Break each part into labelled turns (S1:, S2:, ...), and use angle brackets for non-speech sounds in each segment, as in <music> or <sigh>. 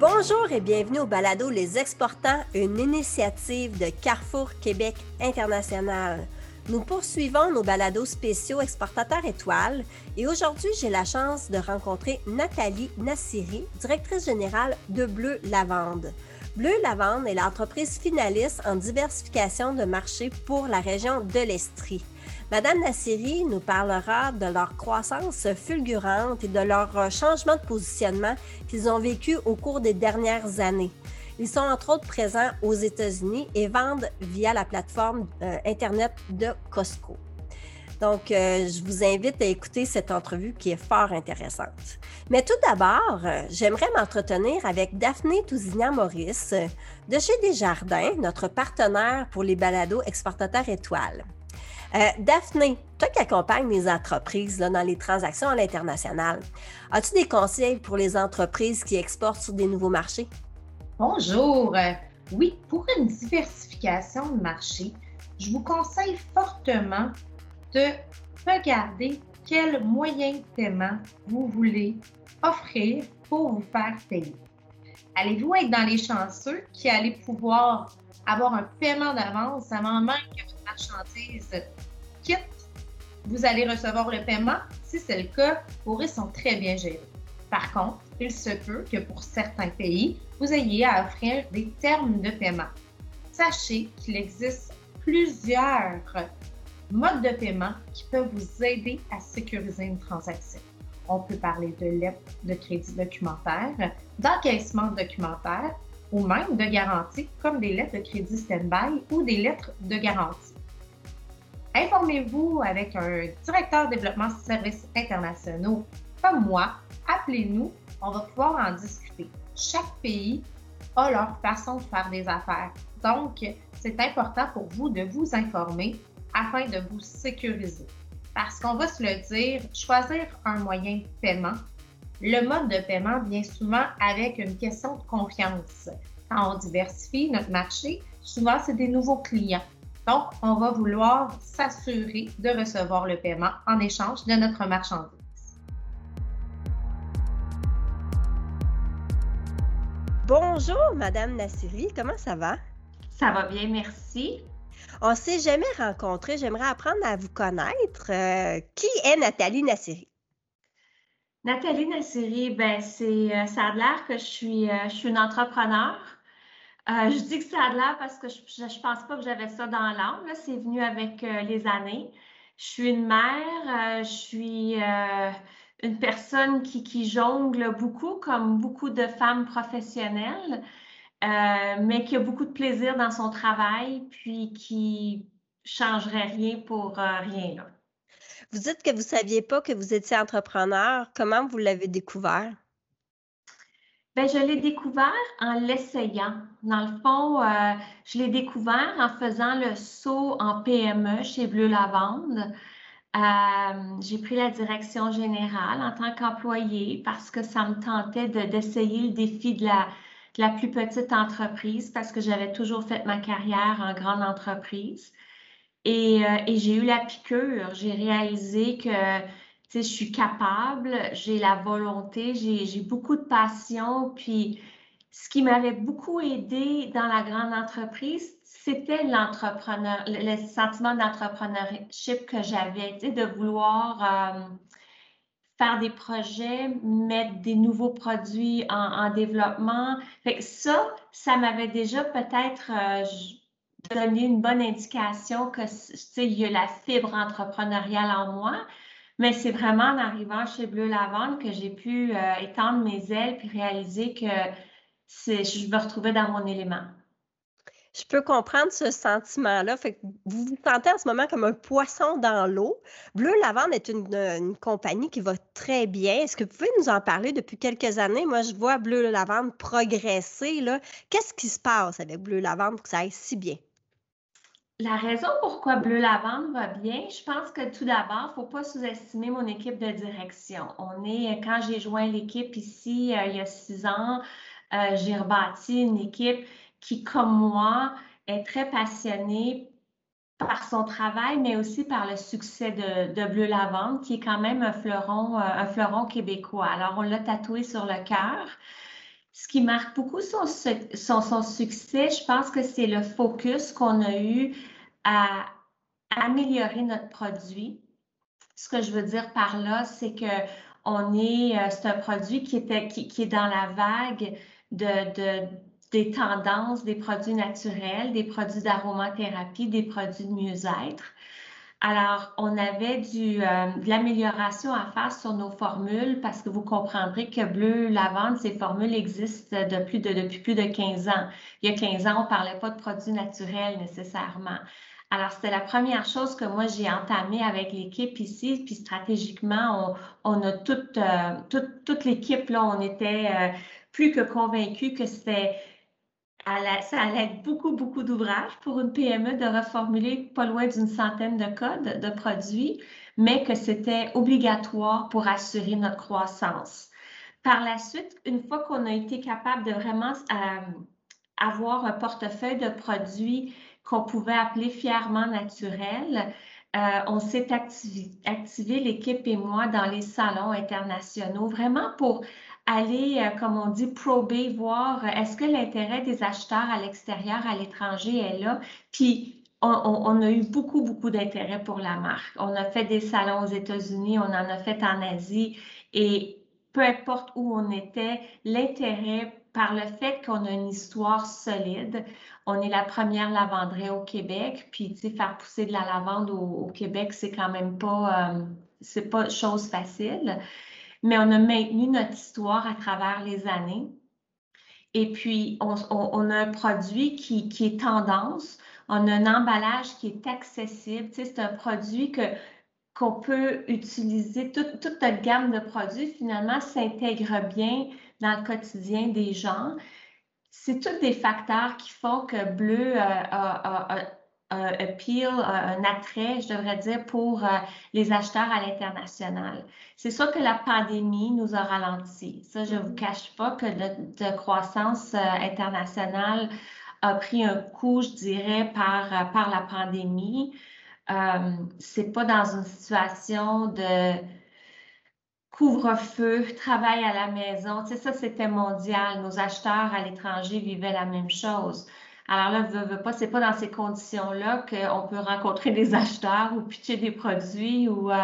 S1: Bonjour et bienvenue au balado Les Exportants, une initiative de Carrefour Québec International. Nous poursuivons nos balados spéciaux Exportateurs étoiles et aujourd'hui, j'ai la chance de rencontrer Nathalie Nassiri, directrice générale de Bleu Lavande. Bleu Lavande est l'entreprise finaliste en diversification de marché pour la région de l'Estrie. Madame Nassiri nous parlera de leur croissance fulgurante et de leur euh, changement de positionnement qu'ils ont vécu au cours des dernières années. Ils sont entre autres présents aux États-Unis et vendent via la plateforme euh, Internet de Costco. Donc, euh, je vous invite à écouter cette entrevue qui est fort intéressante. Mais tout d'abord, j'aimerais m'entretenir avec Daphné Tousignan-Maurice de chez Desjardins, notre partenaire pour les balados exportateurs étoiles. Euh, Daphné, toi qui accompagnes les entreprises dans les transactions à l'international, as-tu des conseils pour les entreprises qui exportent sur des nouveaux marchés?
S2: Bonjour. Euh, oui, pour une diversification de marché, je vous conseille fortement de regarder quel moyen de paiement vous voulez offrir pour vous faire payer. Allez-vous être dans les chanceux qui allez pouvoir avoir un paiement d'avance avant même que quitte? Vous allez recevoir le paiement. Si c'est le cas, vos risques sont très bien gérés. Par contre, il se peut que pour certains pays, vous ayez à offrir des termes de paiement. Sachez qu'il existe plusieurs modes de paiement qui peuvent vous aider à sécuriser une transaction. On peut parler de lettres de crédit documentaire, d'encaissement documentaire ou même de garantie comme des lettres de crédit stand-by ou des lettres de garantie. Informez-vous avec un directeur développement services internationaux comme moi. Appelez-nous, on va pouvoir en discuter. Chaque pays a leur façon de faire des affaires. Donc, c'est important pour vous de vous informer afin de vous sécuriser. Parce qu'on va se le dire, choisir un moyen de paiement, le mode de paiement vient souvent avec une question de confiance. Quand on diversifie notre marché, souvent c'est des nouveaux clients. Donc, on va vouloir s'assurer de recevoir le paiement en échange de notre marchandise.
S1: Bonjour, Madame Nassiri, comment ça va?
S2: Ça va bien, merci.
S1: On ne s'est jamais rencontrés. J'aimerais apprendre à vous connaître. Euh, qui est Nathalie Nassiri?
S3: Nathalie Nassiri, ben c'est, euh, ça a l'air que je suis, euh, je suis une entrepreneur. Je dis que ça a l'air parce que je ne pense pas que j'avais ça dans l'âme. C'est venu avec les années. Je suis une mère, je suis une personne qui, qui jongle beaucoup, comme beaucoup de femmes professionnelles. Euh, mais qui a beaucoup de plaisir dans son travail, puis qui changerait rien pour euh, rien. Là.
S1: Vous dites que vous ne saviez pas que vous étiez entrepreneur. Comment vous l'avez découvert?
S3: Bien, je l'ai découvert en l'essayant. Dans le fond, euh, je l'ai découvert en faisant le saut en PME chez Bleu Lavande. j'ai pris la direction générale en tant qu'employé parce que ça me tentait d'essayer le défi de la, la plus petite entreprise parce que j'avais toujours fait ma carrière en grande entreprise. Et, euh, et j'ai eu la piqûre. J'ai réalisé que je suis capable, j'ai la volonté, j'ai beaucoup de passion. Puis ce qui m'avait beaucoup aidé dans la grande entreprise, c'était l'entrepreneur, le, sentiment d'entrepreneurship que j'avais, de vouloir euh, faire des projets, mettre des nouveaux produits en, développement. Fait ça, ça m'avait déjà peut-être euh, donné une bonne indication que il y a la fibre entrepreneuriale en moi. Mais c'est vraiment en arrivant chez Bleu Lavande que j'ai pu euh, étendre mes ailes puis réaliser que je me retrouvais dans mon élément.
S1: Je peux comprendre ce sentiment-là. Vous vous sentez en ce moment comme un poisson dans l'eau. Bleu Lavande est une, compagnie qui va très bien. Est-ce que vous pouvez nous en parler depuis quelques années? Moi, je vois Bleu Lavande progresser. Qu'est-ce qui se passe avec Bleu Lavande pour que ça aille si bien?
S3: La raison pourquoi Bleu Lavande va bien, je pense que tout d'abord, il ne faut pas sous-estimer mon équipe de direction. On est, quand j'ai joint l'équipe ici euh, il y a six ans, euh, j'ai rebâti une équipe qui, comme moi, est très passionné par son travail, mais aussi par le succès de, Bleu Lavande, qui est quand même fleuron, euh, un fleuron québécois. Alors, on l'a tatoué sur le cœur. Ce qui marque beaucoup son, son, succès, je pense que c'est le focus qu'on a eu à améliorer notre produit. Ce que je veux dire par là, c'est que on est, euh, c'est un produit qui, était, qui, qui, est dans la vague de, de, des tendances des produits naturels, des produits d'aromathérapie, des produits de mieux-être. Alors, on avait du, euh, de l'amélioration à faire sur nos formules parce que vous comprendrez que bleu lavande, ces formules existent depuis, de, depuis plus de 15 ans. Il y a 15 ans, on ne parlait pas de produits naturels nécessairement. Alors, c'était la première chose que moi, j'ai entamée avec l'équipe ici. Puis stratégiquement, on, on a toute, euh, toute, toute l'équipe, là, on était euh, plus que convaincus que c'était ça allait être beaucoup, beaucoup d'ouvrages pour une PME de reformuler pas loin d'une centaine de codes de produits, mais que c'était obligatoire pour assurer notre croissance. Par la suite, une fois qu'on a été capable de vraiment euh, avoir un portefeuille de produits qu'on pouvait appeler fièrement naturels, euh, on s'est activé l'équipe et moi, dans les salons internationaux, vraiment pour aller, euh, comme on dit, prober, voir euh, est-ce que l'intérêt des acheteurs à l'extérieur, à l'étranger est là? Puis, on, a eu beaucoup, beaucoup d'intérêt pour la marque. On a fait des salons aux États-Unis, on en a fait en Asie et peu importe où on était, l'intérêt par le fait qu'on a une histoire solide, on est la première lavanderie au Québec, puis tu sais, faire pousser de la lavande au, Québec, c'est quand même pas, euh, c'est pas chose facile mais on a maintenu notre histoire à travers les années. Et puis, on, a un produit qui, est tendance, on a un emballage qui est accessible. C'est un produit que, qu'on peut utiliser. toute notre gamme de produits, finalement, s'intègre bien dans le quotidien des gens. C'est tous des facteurs qui font que Bleu euh, a, un appeal, un attrait, je devrais dire, pour euh, les acheteurs à l'international. C'est sûr que la pandémie nous a ralenti. Ça, je ne vous mm-hmm. cache pas que notre croissance euh, internationale a pris un coup, je dirais, par, euh, par la pandémie. Euh, c'est pas dans une situation de couvre-feu, travail à la maison. Tu sais, ça, c'était mondial. Nos acheteurs à l'étranger vivaient la même chose. Alors là, veux, veux pas, c'est pas dans ces conditions-là qu'on peut rencontrer des acheteurs ou pitcher des produits ou, euh,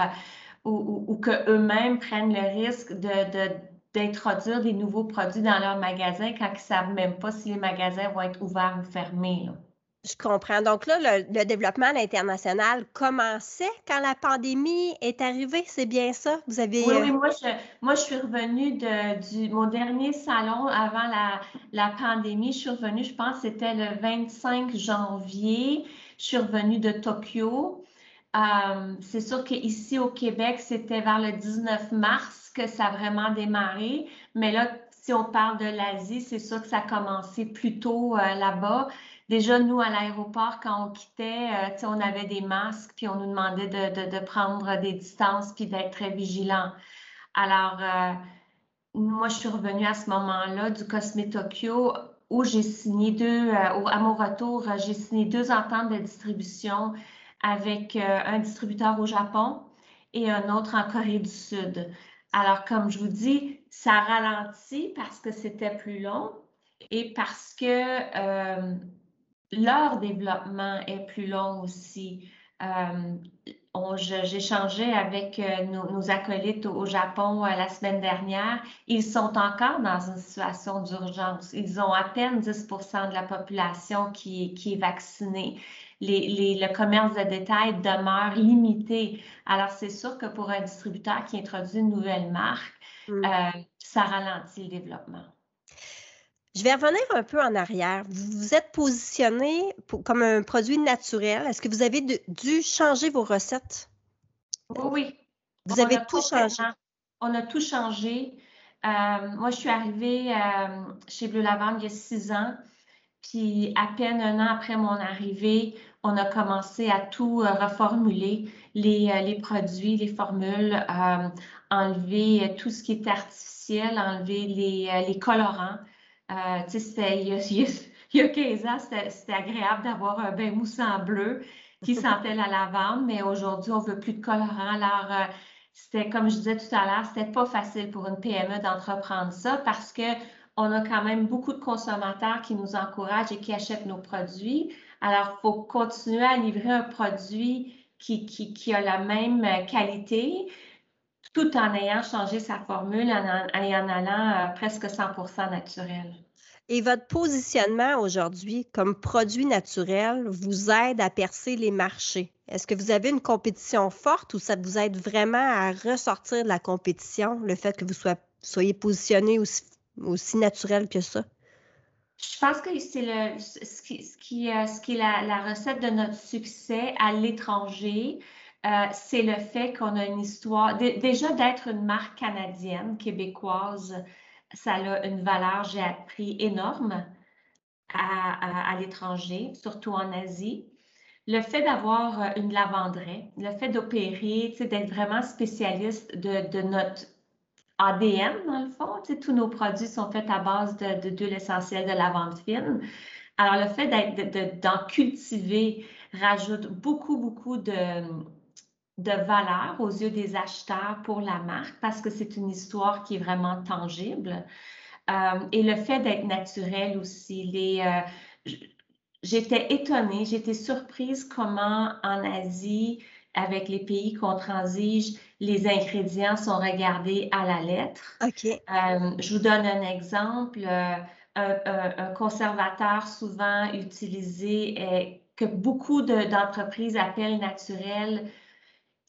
S3: ou, ou, qu'eux-mêmes prennent le risque de, d'introduire des nouveaux produits dans leur magasin quand ils ne savent même pas si les magasins vont être ouverts ou fermés.
S1: Je comprends. Donc là, le, développement à l'international commençait quand la pandémie est arrivée, c'est bien ça?
S3: Vous avez. Oui, oui, moi je, moi, je suis revenue de du, mon dernier salon avant la, la pandémie. Je suis revenue, je pense, c'était le 25 janvier. Je suis revenue de Tokyo. Euh, c'est sûr qu'ici au Québec, c'était vers le 19 mars que ça a vraiment démarré. Mais là, si on parle de l'Asie, c'est sûr que ça a commencé plus tôt euh, là-bas. Déjà, nous, à l'aéroport, quand on quittait, euh, on avait des masques, puis on nous demandait de, prendre des distances, puis d'être très vigilant. Alors, euh, moi, je suis revenue à ce moment-là du Cosme Tokyo où j'ai signé deux, à mon retour, j'ai signé deux ententes de distribution avec un distributeur au Japon et un autre en Corée du Sud. Alors, comme je vous dis, ça ralentit parce que c'était plus long et parce que leur développement est plus long aussi. Euh, J'échangeais avec euh, nos, acolytes au, Japon euh, la semaine dernière. Ils sont encore dans une situation d'urgence. Ils ont à peine 10% de la population qui, qui est vaccinée. Les, les, le commerce de détail demeure limité. Alors, c'est sûr que pour un distributeur qui introduit une nouvelle marque, mm. euh, ça ralentit le développement.
S1: Je vais revenir un peu en arrière. Vous vous êtes positionné comme un produit naturel. Est-ce que vous avez dû changer vos recettes?
S3: Oui.
S1: Vous avez tout changé?
S3: On a tout changé. Euh, moi, je suis arrivée euh, chez Bleu Lavande il y a six ans. Puis à peine un an après mon arrivée, on a commencé à tout euh, reformuler, les, les, produits, les formules, enlever tout ce qui est artificiel, enlever les, les colorants. Euh, il, y a <laughs> 15 ans, c'était agréable d'avoir un bain moussant bleu qui <laughs> sentait la lavande, mais aujourd'hui, on ne veut plus de colorant. Alors, euh, c'était, comme je disais tout à l'heure, c'était pas facile pour une PME d'entreprendre ça parce que on a quand même beaucoup de consommateurs qui nous encouragent et qui achètent nos produits. Alors, il faut continuer à livrer un produit qui, qui, a la même qualité, tout en ayant changé sa formule et en, allant euh, presque 100 naturel.
S1: Et votre positionnement aujourd'hui comme produit naturel vous aide à percer les marchés? Est-ce que vous avez une compétition forte ou ça vous aide vraiment à ressortir de la compétition, le fait que vous soyez positionné aussi, naturel que ça?
S3: Je pense que c'est ce qui, ce qui, euh, ce qui est la, recette de notre succès à l'étranger. Euh, c'est le fait qu'on a une histoire, déjà d'être une marque canadienne, québécoise, ça a une valeur, j'ai appris, énorme à, l'étranger, surtout en Asie. Le fait d'avoir euh, une lavanderie, le fait d'opérer, d'être vraiment spécialiste de, notre ADN, dans le fond, tous nos produits sont faits à base de, essentielle de lavande fine. Alors, le fait d'en cultiver rajoute beaucoup, beaucoup de, de valeur aux yeux des acheteurs pour la marque parce que c'est une histoire qui est vraiment tangible. Euh, et le fait d'être naturel aussi. Les, euh, j'étais étonnée, j'étais surprise comment en Asie, avec les pays qu'on transige, les ingrédients sont regardés à la lettre.
S1: OK.
S3: Euh, je vous donne un exemple. Un, conservateur souvent utilisé que beaucoup d'entreprises appellent naturel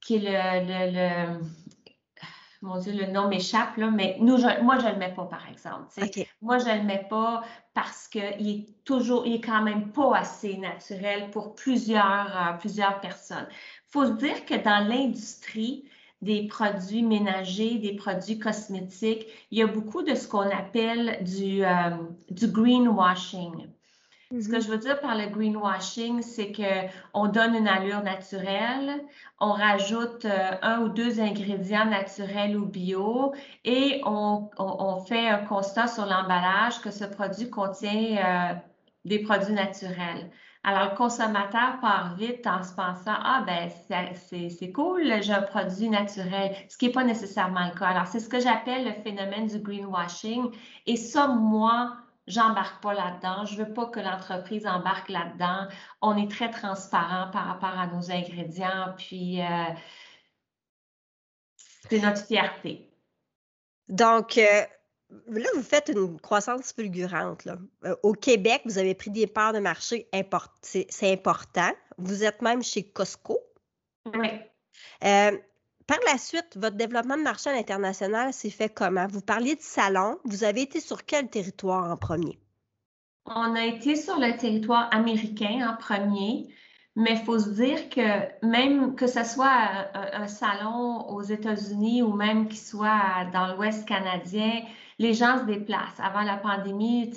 S3: qui est le, le, mon Dieu, le nom m'échappe, là, mais nous, moi, je ne le mets pas, par exemple. Moi, je ne le mets pas parce qu'il est toujours, il est quand même pas assez naturel pour plusieurs, euh, plusieurs personnes. Il faut se dire que dans l'industrie des produits ménagers, des produits cosmétiques, il y a beaucoup de ce qu'on appelle du, euh, du greenwashing. Ce que mm-hmm. je veux dire par le greenwashing, c'est qu'on donne une allure naturelle, on rajoute euh, un ou deux ingrédients naturels ou bio et on, fait un constat sur l'emballage que ce produit contient euh, des produits naturels. Alors, le consommateur part vite en se pensant, ah ben, c'est cool, j'ai un produit naturel, ce qui n'est pas nécessairement le cas. Alors, c'est ce que j'appelle le phénomène du greenwashing. Et ça, moi, j'embarque pas là-dedans. Je veux pas que l'entreprise embarque là-dedans. On est très transparent par rapport à nos ingrédients, puis euh, c'est notre fierté.
S1: Donc, euh, là, vous faites une croissance fulgurante. Euh, au Québec, vous avez pris des parts de marché, c'est important. Vous êtes même chez Costco.
S3: Oui.
S1: Par la suite, votre développement de marché à l'international s'est fait comment? Vous parliez de salon. Vous avez été sur quel territoire en premier?
S3: On a été sur le territoire américain en premier, mais il faut se dire que même que ce soit un, salon aux États-Unis ou même qu'il soit dans l'Ouest canadien, les gens se déplacent. Avant la pandémie,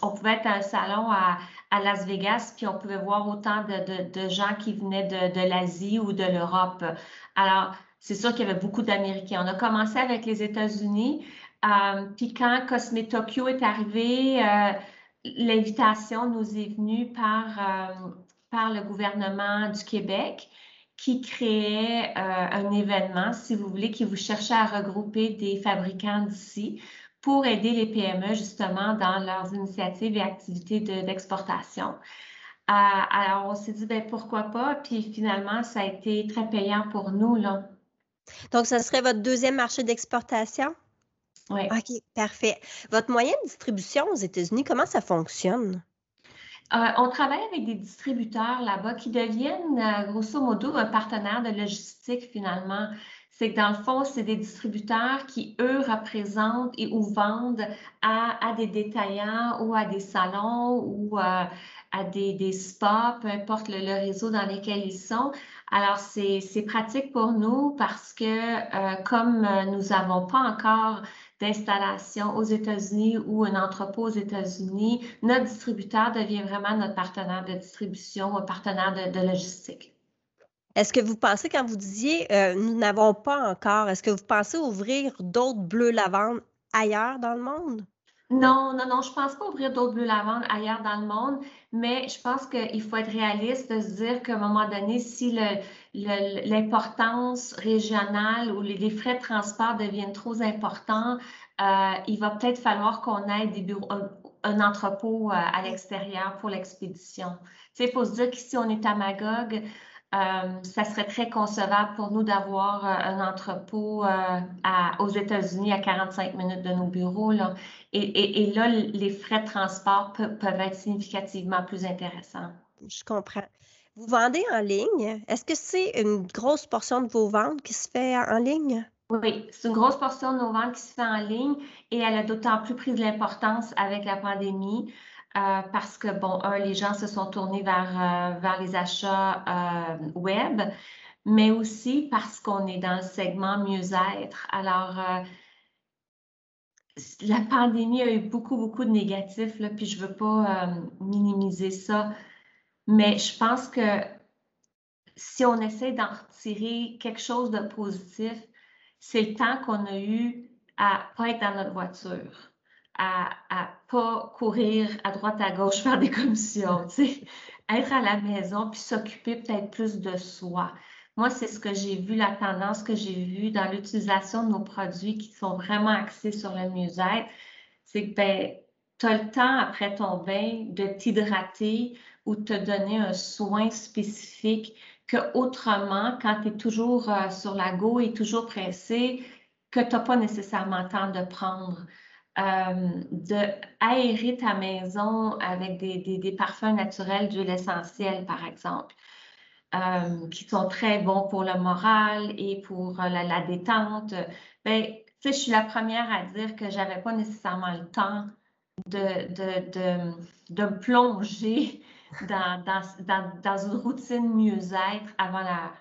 S3: on pouvait être à un salon à, Las Vegas, puis on pouvait voir autant de, gens qui venaient de, de l'Asie ou de l'Europe. Alors, c'est sûr qu'il y avait beaucoup d'Américains. On a commencé avec les États-Unis. Euh, puis quand Cosme Tokyo est arrivé, euh, l'invitation nous est venue par, euh, par le gouvernement du Québec qui créait un événement, si vous voulez, qui vous cherchait à regrouper des fabricants d'ici pour aider les PME justement dans leurs initiatives et activités d'exportation. alors, on s'est dit, ben, pourquoi pas? Puis finalement, ça a été très payant pour nous. Là.
S1: Donc, ce serait votre deuxième marché d'exportation?
S3: Oui.
S1: OK, parfait. Votre moyen de distribution aux États-Unis, comment ça fonctionne?
S3: Euh, on travaille avec des distributeurs là-bas qui deviennent, euh, grosso modo, un partenaire de logistique finalement. C'est que dans le fond, c'est des distributeurs qui, eux, représentent et ou vendent à, des détaillants ou à des salons ou euh, à des, des, spas, peu importe le, réseau dans lequel ils sont. Alors, c'est pratique pour nous parce que euh, comme euh, nous n'avons pas encore d'installation aux États-Unis ou un entrepôt aux États-Unis, notre distributeur devient vraiment notre partenaire de distribution, un partenaire de, logistique.
S1: Est-ce que vous pensez, quand vous disiez euh, nous n'avons pas encore, est-ce que vous pensez ouvrir d'autres bleus lavande ailleurs dans le monde?
S3: Non, non, non, je ne pense pas ouvrir d'autres bleus lavande ailleurs dans le monde, mais je pense qu'il faut être réaliste de se dire qu'à un moment donné, si l'importance régionale ou les, frais de transport deviennent trop importants, euh, il va peut-être falloir qu'on ait des bureaux, un, entrepôt euh, à l'extérieur pour l'expédition. Il faut se dire qu'ici, on est à Magog, euh, ça serait très concevable pour nous d'avoir un entrepôt aux États-Unis à 45 minutes de nos bureaux. Là. Et, là, les frais de transport peuvent être significativement plus intéressants.
S1: Je comprends. Vous vendez en ligne. Est-ce que c'est une grosse portion de vos ventes qui se fait en ligne?
S3: Oui, c'est une grosse portion de nos ventes qui se fait en ligne et elle a d'autant plus pris de l'importance avec la pandémie euh, parce que, bon, un, les gens se sont tournés vers, euh, vers les achats euh, web, mais aussi parce qu'on est dans le segment mieux-être. Alors, la pandémie a eu beaucoup, beaucoup de négatifs, là, puis je ne veux pas minimiser ça. Mais je pense que si on essaie d'en retirer quelque chose de positif, c'est le temps qu'on a eu à pas être dans notre voiture, à, à pas courir à droite à gauche faire des commissions, être à la maison puis s'occuper peut-être plus de soi. Moi, c'est ce que j'ai vu, la tendance que j'ai vue dans l'utilisation de nos produits qui sont vraiment axés sur le mieux-être, c'est que ben, tu as le temps après ton bain de t'hydrater, ou te donner un soin spécifique que autrement, quand tu es toujours euh, sur la go et toujours pressé, que tu n'as pas nécessairement le temps de prendre. Euh, de ta maison avec des, parfums naturels d'huile essentielle, par exemple, euh, qui sont très bons pour le moral et pour la, détente. Ben, je suis la première à dire que j'avais pas nécessairement le temps de, de, de, de me plonger <laughs> dans, une routine mieux-être avant la,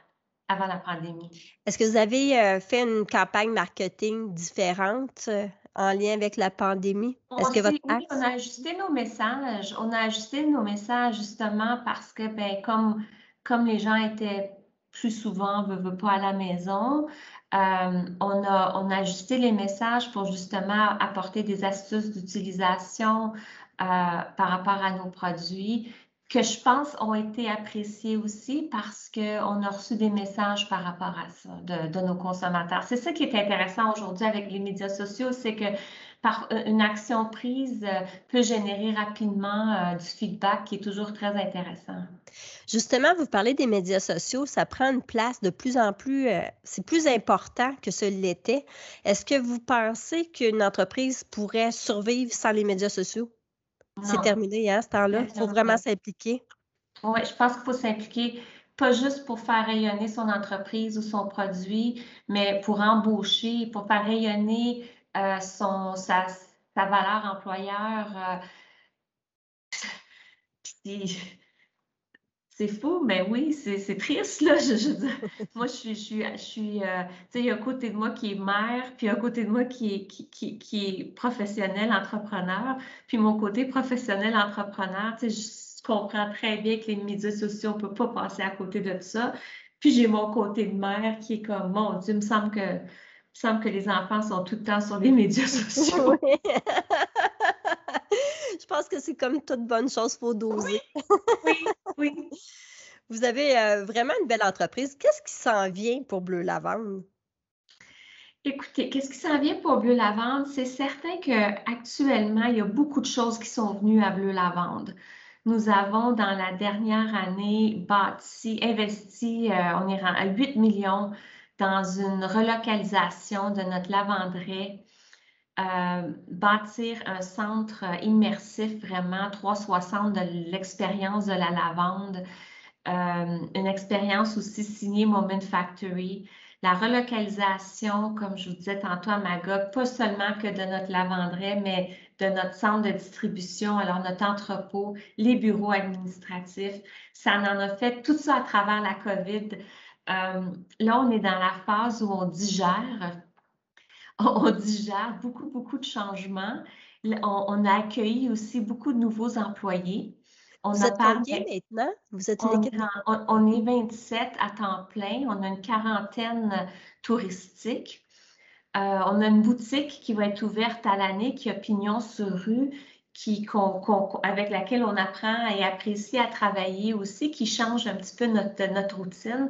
S3: avant la pandémie.
S1: Est-ce que vous avez euh, fait une campagne marketing différente? euh, en lien avec la pandémie?
S3: Est-ce que votre oui, on a ajusté nos messages. On a ajusté nos messages justement parce que, ben, comme, comme les gens étaient plus souvent, ne veulent pas à la maison, euh, on, a, on a ajusté les messages pour justement apporter des astuces d'utilisation par rapport à nos produits que je pense ont été appréciés aussi parce qu'on a reçu des messages par rapport à ça de, nos consommateurs. C'est ça qui est intéressant aujourd'hui avec les médias sociaux, c'est que par euh, une action prise euh, peut générer rapidement euh, du feedback qui est toujours très intéressant.
S1: Justement, vous parlez des médias sociaux, ça prend une place de plus en plus, c'est plus important que ce l'était. Est-ce que vous pensez qu'une entreprise pourrait survivre sans les médias sociaux? C'est terminé, hein, ce temps-là. Il faut vraiment s'impliquer.
S3: Oui, je pense qu'il faut s'impliquer, pas juste pour faire rayonner son entreprise ou son produit, mais pour embaucher, pour faire rayonner euh, son, sa, valeur employeur. Euh, c'est fou, mais oui, c'est triste, là. <laughs> moi, je suis, je suis, je suis euh, tu sais, il y a un côté de moi qui est mère, puis un côté de moi qui est, qui, qui, est professionnel, entrepreneur, puis mon côté professionnel, entrepreneur, tu sais, je comprends très bien que les médias sociaux, on ne peut pas passer à côté de ça. Puis j'ai mon côté de mère qui est comme, mon Dieu, il me semble que, il me semble que les enfants sont tout le temps sur les <laughs> médias sociaux.
S1: Je <laughs> pense que c'est comme toute bonne chose, faut doser.
S3: Oui, oui. <laughs>
S1: Vous avez euh, vraiment une belle entreprise. Qu'est-ce qui s'en vient pour Bleu Lavande?
S3: Écoutez, qu'est-ce qui s'en vient pour Bleu Lavande? C'est certain qu'actuellement, il y a beaucoup de choses qui sont venues à Bleu Lavande. Nous avons, dans la dernière année, bâti, investi, euh, on est à 8 millions dans une relocalisation de notre lavanderie euh, bâtir un centre immersif vraiment 360 de l'expérience de la lavande, euh, une expérience aussi signée Moment Factory, la relocalisation, comme je vous disais tantôt à Magog, pas seulement que de notre lavanderie, mais de notre centre de distribution, alors notre entrepôt, les bureaux administratifs. Ça en a fait tout ça à travers la COVID. Euh, là, on est dans la phase où on digère <laughs> on digère beaucoup, beaucoup de changements. On, a accueilli aussi beaucoup de nouveaux employés.
S1: On Vous êtes combien maintenant?
S3: Vous êtes une équipe? On, est 27 à temps plein. On a une quarantaine touristique. Euh, on a une boutique qui va être ouverte à l'année, qui a pignon sur rue, qui, avec laquelle on apprend et apprécie à travailler aussi, qui change un petit peu notre, notre routine.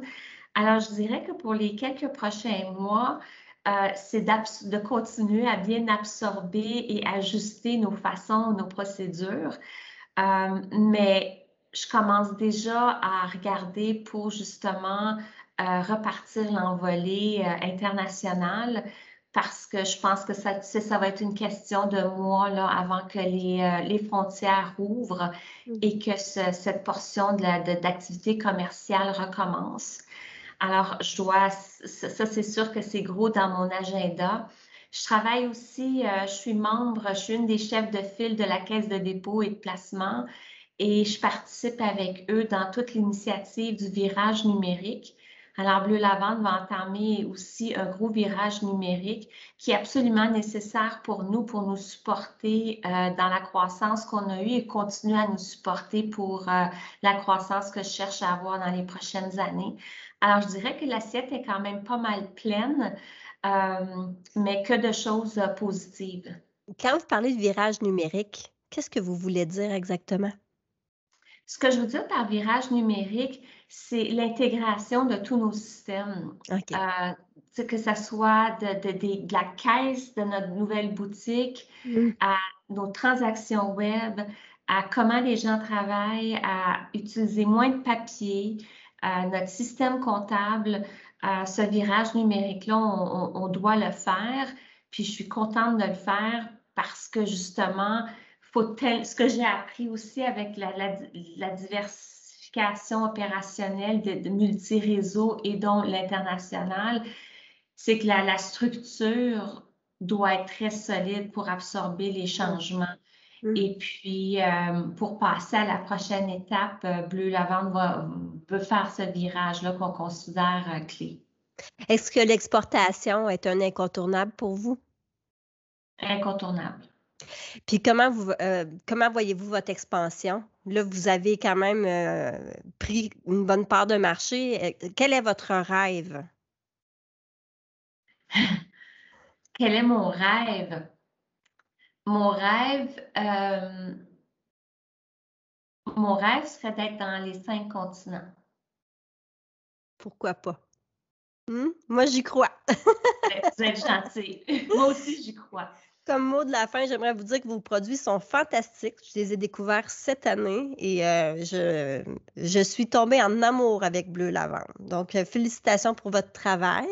S3: Alors, je dirais que pour les quelques prochains mois, euh, c'est de continuer à bien absorber et ajuster nos façons, nos procédures. Euh, mais je commence déjà à regarder pour justement euh, repartir l'envolée internationale parce que je pense que ça, ça va être une question de mois là, avant que les, les frontières ouvrent mm. et que cette portion d'activité commerciale recommence. Alors, je dois, ça, c'est sûr que c'est gros dans mon agenda. Je travaille aussi, euh, je suis membre, je suis une des chefs de file de la Caisse de dépôt et de placement et je participe avec eux dans toute l'initiative du virage numérique. Alors, Bleu Lavande va entamer aussi un gros virage numérique qui est absolument nécessaire pour nous, pour nous supporter euh, dans la croissance qu'on a eue et continuer à nous supporter pour euh, la croissance que je cherche à avoir dans les prochaines années. Alors, je dirais que l'assiette est quand même pas mal pleine, euh, mais que de choses euh, positives.
S1: Quand vous parlez de virage numérique, qu'est-ce que vous voulez dire exactement?
S3: Ce que je veux dire par virage numérique, c'est l'intégration de tous nos systèmes. Euh, que ce soit de, la caisse de notre nouvelle boutique mmh. à nos transactions web, à comment les gens travaillent, à utiliser moins de papier, notre système comptable, ce virage numérique-là, on, doit le faire. Puis je suis contente de le faire parce que justement, faut ce que j'ai appris aussi avec la, diversification opérationnelle de, de multi-réseaux et dont l'international, c'est que la, structure doit être très solide pour absorber les changements. Mm. Et puis, euh, pour passer à la prochaine étape, euh, Bleu Lavande va, veut faire ce virage-là qu'on considère euh, clé.
S1: Est-ce que l'exportation est un incontournable pour vous?
S3: Incontournable.
S1: Puis comment vous comment voyez-vous votre expansion? Là, vous avez quand même pris une bonne part de marché. Quel est votre rêve? <laughs>
S3: Quel est mon rêve? Mon rêve, euh, mon rêve serait d'être dans les cinq continents.
S1: Pourquoi pas? Hmm? Moi, j'y crois. <laughs>
S3: Vous êtes gentil. <laughs> Moi aussi, j'y crois.
S1: Comme mot de la fin, j'aimerais vous dire que vos produits sont fantastiques. Je les ai découverts cette année et euh, je, je, suis tombée en amour avec Bleu Lavande. Donc, euh, félicitations pour votre travail.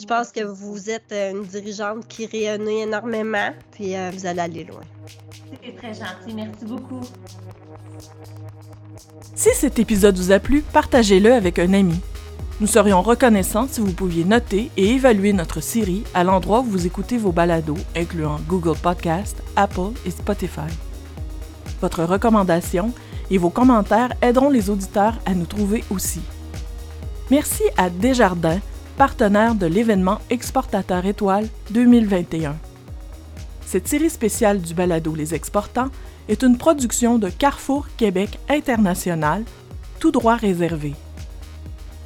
S1: Je pense que vous êtes euh, une dirigeante qui rayonnait énormément, puis euh, vous allez aller loin.
S3: C'est très gentil. Merci beaucoup.
S4: Si cet épisode vous a plu, partagez-le avec un ami. Nous serions reconnaissants si vous pouviez noter et évaluer notre série à l'endroit où vous écoutez vos balados, incluant Google Podcast, Apple et Spotify. Votre recommandation et vos commentaires aideront les auditeurs à nous trouver aussi. Merci à Desjardins partenaire de l'événement Exportateur Étoile 2021. Cette série spéciale du balado Les Exportants est une production de Carrefour Québec International, tout droit réservé.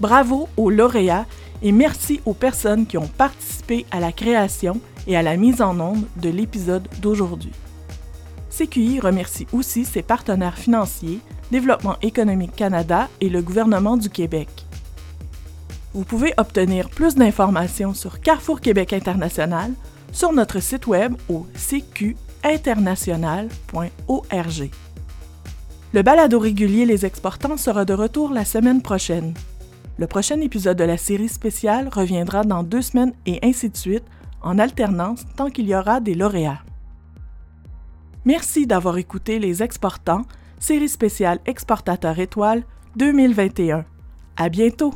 S4: Bravo aux lauréats et merci aux personnes qui ont participé à la création et à la mise en onde de l'épisode d'aujourd'hui. CQI remercie aussi ses partenaires financiers, Développement économique Canada et le gouvernement du Québec. Vous pouvez obtenir plus d'informations sur Carrefour Québec International sur notre site web au cqinternational.org. Le balado régulier Les Exportants sera de retour la semaine prochaine. Le prochain épisode de la série spéciale reviendra dans deux semaines et ainsi de suite, en alternance tant qu'il y aura des lauréats. Merci d'avoir écouté Les Exportants, série spéciale Exportateur étoile 2021. À bientôt!